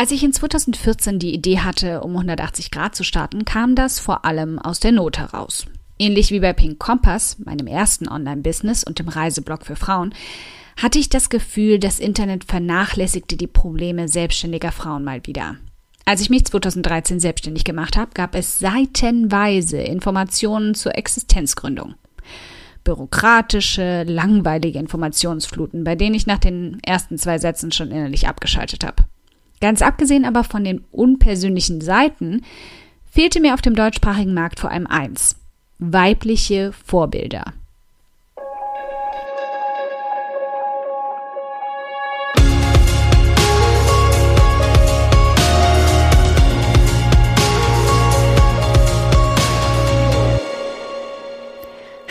Als ich in 2014 die Idee hatte, um 180 Grad zu starten, kam das vor allem aus der Not heraus. Ähnlich wie bei Pink Compass, meinem ersten Online-Business und dem Reiseblog für Frauen, hatte ich das Gefühl, das Internet vernachlässigte die Probleme selbstständiger Frauen mal wieder. Als ich mich 2013 selbstständig gemacht habe, gab es seitenweise Informationen zur Existenzgründung. Bürokratische, langweilige Informationsfluten, bei denen ich nach den ersten zwei Sätzen schon innerlich abgeschaltet habe. Ganz abgesehen aber von den unpersönlichen Seiten fehlte mir auf dem deutschsprachigen Markt vor allem eins, weibliche Vorbilder.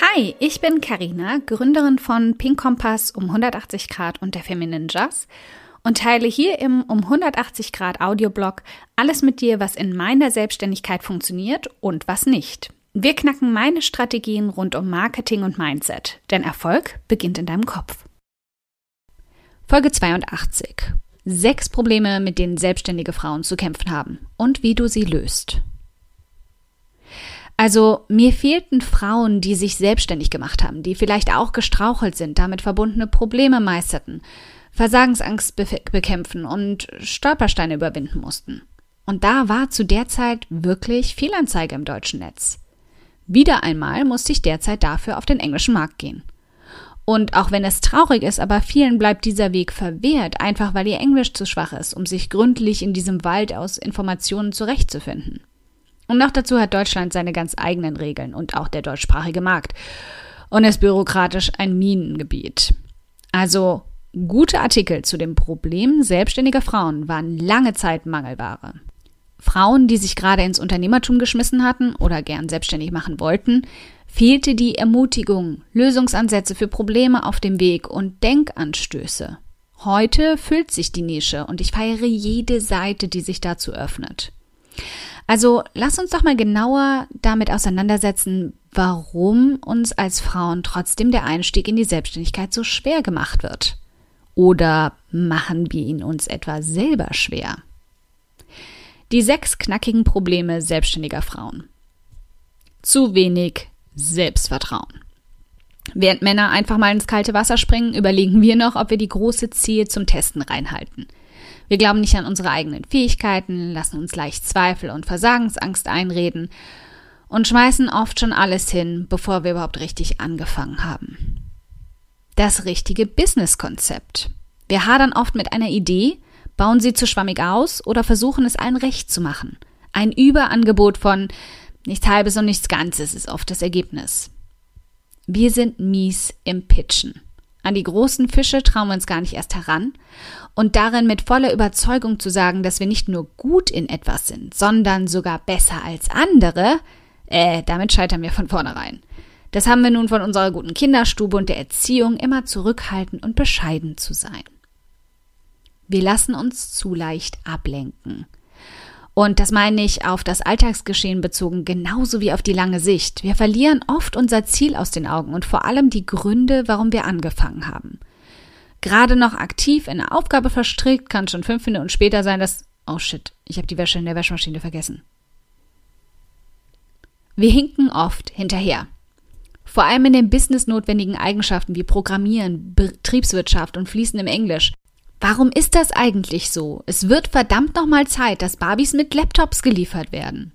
Hi, ich bin Karina, Gründerin von Pink Kompass um 180 Grad und der Feminine Jazz und teile hier im um 180 Grad Audioblog alles mit dir, was in meiner Selbstständigkeit funktioniert und was nicht. Wir knacken meine Strategien rund um Marketing und Mindset, denn Erfolg beginnt in deinem Kopf. Folge 82. Sechs Probleme, mit denen selbstständige Frauen zu kämpfen haben und wie du sie löst. Also mir fehlten Frauen, die sich selbstständig gemacht haben, die vielleicht auch gestrauchelt sind, damit verbundene Probleme meisterten, Versagensangst be bekämpfen und Stolpersteine überwinden mussten. Und da war zu der Zeit wirklich viel Anzeige im deutschen Netz. Wieder einmal musste ich derzeit dafür auf den englischen Markt gehen. Und auch wenn es traurig ist, aber vielen bleibt dieser Weg verwehrt, einfach weil ihr Englisch zu schwach ist, um sich gründlich in diesem Wald aus Informationen zurechtzufinden. Und noch dazu hat Deutschland seine ganz eigenen Regeln und auch der deutschsprachige Markt. Und ist bürokratisch ein Minengebiet. Also gute Artikel zu dem Problem selbstständiger Frauen waren lange Zeit Mangelware. Frauen, die sich gerade ins Unternehmertum geschmissen hatten oder gern selbstständig machen wollten, fehlte die Ermutigung, Lösungsansätze für Probleme auf dem Weg und Denkanstöße. Heute füllt sich die Nische und ich feiere jede Seite, die sich dazu öffnet. Also lass uns doch mal genauer damit auseinandersetzen, warum uns als Frauen trotzdem der Einstieg in die Selbstständigkeit so schwer gemacht wird. Oder machen wir ihn uns etwa selber schwer? Die sechs knackigen Probleme selbstständiger Frauen. Zu wenig Selbstvertrauen. Während Männer einfach mal ins kalte Wasser springen, überlegen wir noch, ob wir die große Zehe zum Testen reinhalten. Wir glauben nicht an unsere eigenen Fähigkeiten, lassen uns leicht Zweifel und Versagensangst einreden und schmeißen oft schon alles hin, bevor wir überhaupt richtig angefangen haben. Das richtige Businesskonzept. Wir hadern oft mit einer Idee, bauen sie zu schwammig aus oder versuchen es allen recht zu machen. Ein Überangebot von nichts Halbes und nichts Ganzes ist oft das Ergebnis. Wir sind mies im Pitchen. An die großen Fische trauen wir uns gar nicht erst heran und darin mit voller Überzeugung zu sagen, dass wir nicht nur gut in etwas sind, sondern sogar besser als andere, äh, damit scheitern wir von vornherein. Das haben wir nun von unserer guten Kinderstube und der Erziehung immer zurückhaltend und bescheiden zu sein. Wir lassen uns zu leicht ablenken. Und das meine ich auf das Alltagsgeschehen bezogen, genauso wie auf die lange Sicht. Wir verlieren oft unser Ziel aus den Augen und vor allem die Gründe, warum wir angefangen haben gerade noch aktiv in eine Aufgabe verstrickt, kann schon fünf Minuten später sein, dass, oh shit, ich habe die Wäsche in der Waschmaschine vergessen. Wir hinken oft hinterher. Vor allem in den businessnotwendigen Eigenschaften wie Programmieren, Betriebswirtschaft und fließendem Englisch. Warum ist das eigentlich so? Es wird verdammt nochmal Zeit, dass Barbies mit Laptops geliefert werden.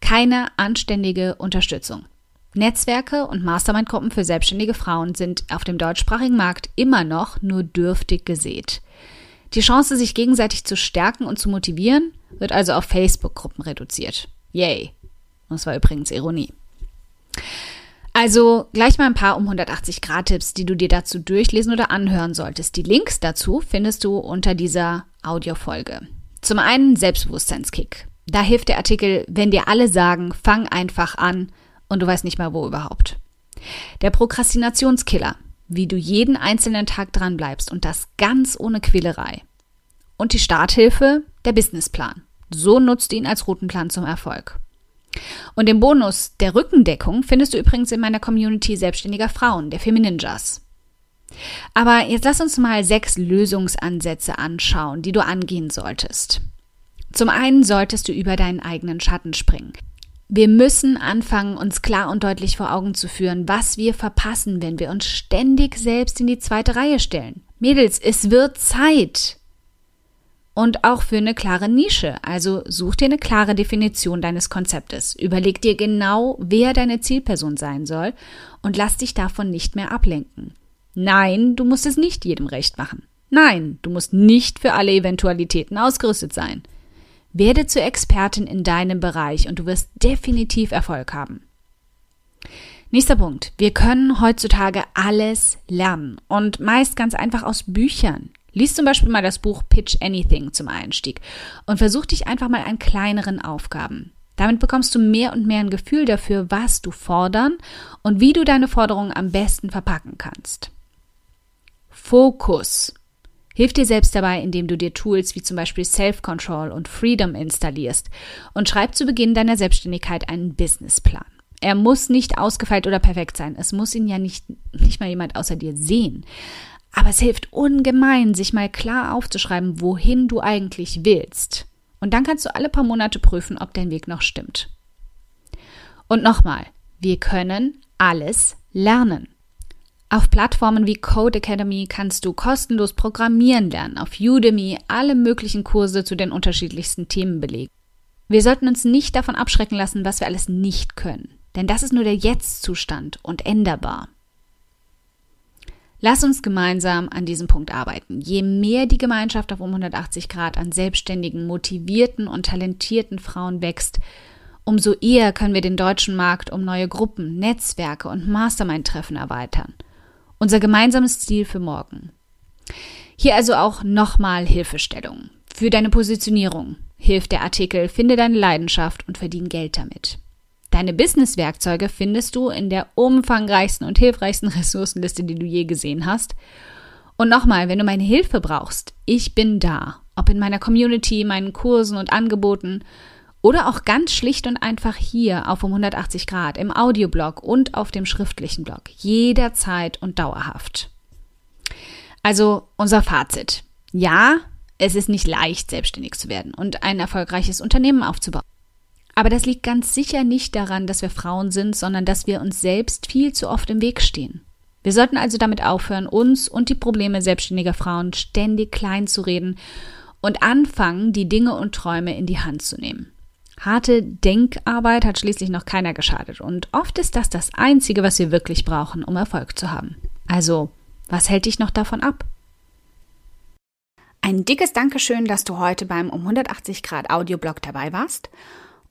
Keine anständige Unterstützung. Netzwerke und Mastermind-Gruppen für selbstständige Frauen sind auf dem deutschsprachigen Markt immer noch nur dürftig gesät. Die Chance, sich gegenseitig zu stärken und zu motivieren, wird also auf Facebook-Gruppen reduziert. Yay. Das war übrigens Ironie. Also gleich mal ein paar um 180 Grad Tipps, die du dir dazu durchlesen oder anhören solltest. Die Links dazu findest du unter dieser Audiofolge. Zum einen Selbstbewusstseinskick. Da hilft der Artikel, wenn dir alle sagen, fang einfach an, und du weißt nicht mal wo überhaupt. Der Prokrastinationskiller, wie du jeden einzelnen Tag dran bleibst und das ganz ohne Quälerei. Und die Starthilfe, der Businessplan. So nutzt ihn als Routenplan zum Erfolg. Und den Bonus der Rückendeckung findest du übrigens in meiner Community selbstständiger Frauen, der Femininjas. Aber jetzt lass uns mal sechs Lösungsansätze anschauen, die du angehen solltest. Zum einen solltest du über deinen eigenen Schatten springen. Wir müssen anfangen, uns klar und deutlich vor Augen zu führen, was wir verpassen, wenn wir uns ständig selbst in die zweite Reihe stellen. Mädels, es wird Zeit. Und auch für eine klare Nische. Also such dir eine klare Definition deines Konzeptes. Überleg dir genau, wer deine Zielperson sein soll und lass dich davon nicht mehr ablenken. Nein, du musst es nicht jedem recht machen. Nein, du musst nicht für alle Eventualitäten ausgerüstet sein. Werde zur Expertin in deinem Bereich und du wirst definitiv Erfolg haben. Nächster Punkt. Wir können heutzutage alles lernen und meist ganz einfach aus Büchern. Lies zum Beispiel mal das Buch Pitch Anything zum Einstieg und versuch dich einfach mal an kleineren Aufgaben. Damit bekommst du mehr und mehr ein Gefühl dafür, was du fordern und wie du deine Forderungen am besten verpacken kannst. Fokus. Hilf dir selbst dabei, indem du dir Tools wie zum Beispiel Self-Control und Freedom installierst und schreib zu Beginn deiner Selbstständigkeit einen Businessplan. Er muss nicht ausgefeilt oder perfekt sein. Es muss ihn ja nicht, nicht mal jemand außer dir sehen. Aber es hilft ungemein, sich mal klar aufzuschreiben, wohin du eigentlich willst. Und dann kannst du alle paar Monate prüfen, ob dein Weg noch stimmt. Und nochmal, wir können alles lernen. Auf Plattformen wie Code Academy kannst du kostenlos Programmieren lernen, auf Udemy alle möglichen Kurse zu den unterschiedlichsten Themen belegen. Wir sollten uns nicht davon abschrecken lassen, was wir alles nicht können, denn das ist nur der Jetzt-Zustand und änderbar. Lass uns gemeinsam an diesem Punkt arbeiten. Je mehr die Gemeinschaft auf um 180 Grad an selbstständigen, motivierten und talentierten Frauen wächst, umso eher können wir den deutschen Markt um neue Gruppen, Netzwerke und Mastermind-Treffen erweitern – unser gemeinsames Ziel für morgen. Hier also auch nochmal Hilfestellung. Für deine Positionierung hilft der Artikel Finde deine Leidenschaft und verdien Geld damit. Deine Business-Werkzeuge findest du in der umfangreichsten und hilfreichsten Ressourcenliste, die du je gesehen hast. Und nochmal, wenn du meine Hilfe brauchst, ich bin da. Ob in meiner Community, meinen Kursen und Angeboten oder auch ganz schlicht und einfach hier auf um 180 Grad im Audioblog und auf dem schriftlichen Blog. Jederzeit und dauerhaft. Also unser Fazit. Ja, es ist nicht leicht, selbstständig zu werden und ein erfolgreiches Unternehmen aufzubauen. Aber das liegt ganz sicher nicht daran, dass wir Frauen sind, sondern dass wir uns selbst viel zu oft im Weg stehen. Wir sollten also damit aufhören, uns und die Probleme selbstständiger Frauen ständig klein zu reden und anfangen, die Dinge und Träume in die Hand zu nehmen. Harte Denkarbeit hat schließlich noch keiner geschadet und oft ist das das Einzige, was wir wirklich brauchen, um Erfolg zu haben. Also, was hält dich noch davon ab? Ein dickes Dankeschön, dass du heute beim um 180 Grad Audioblog dabei warst.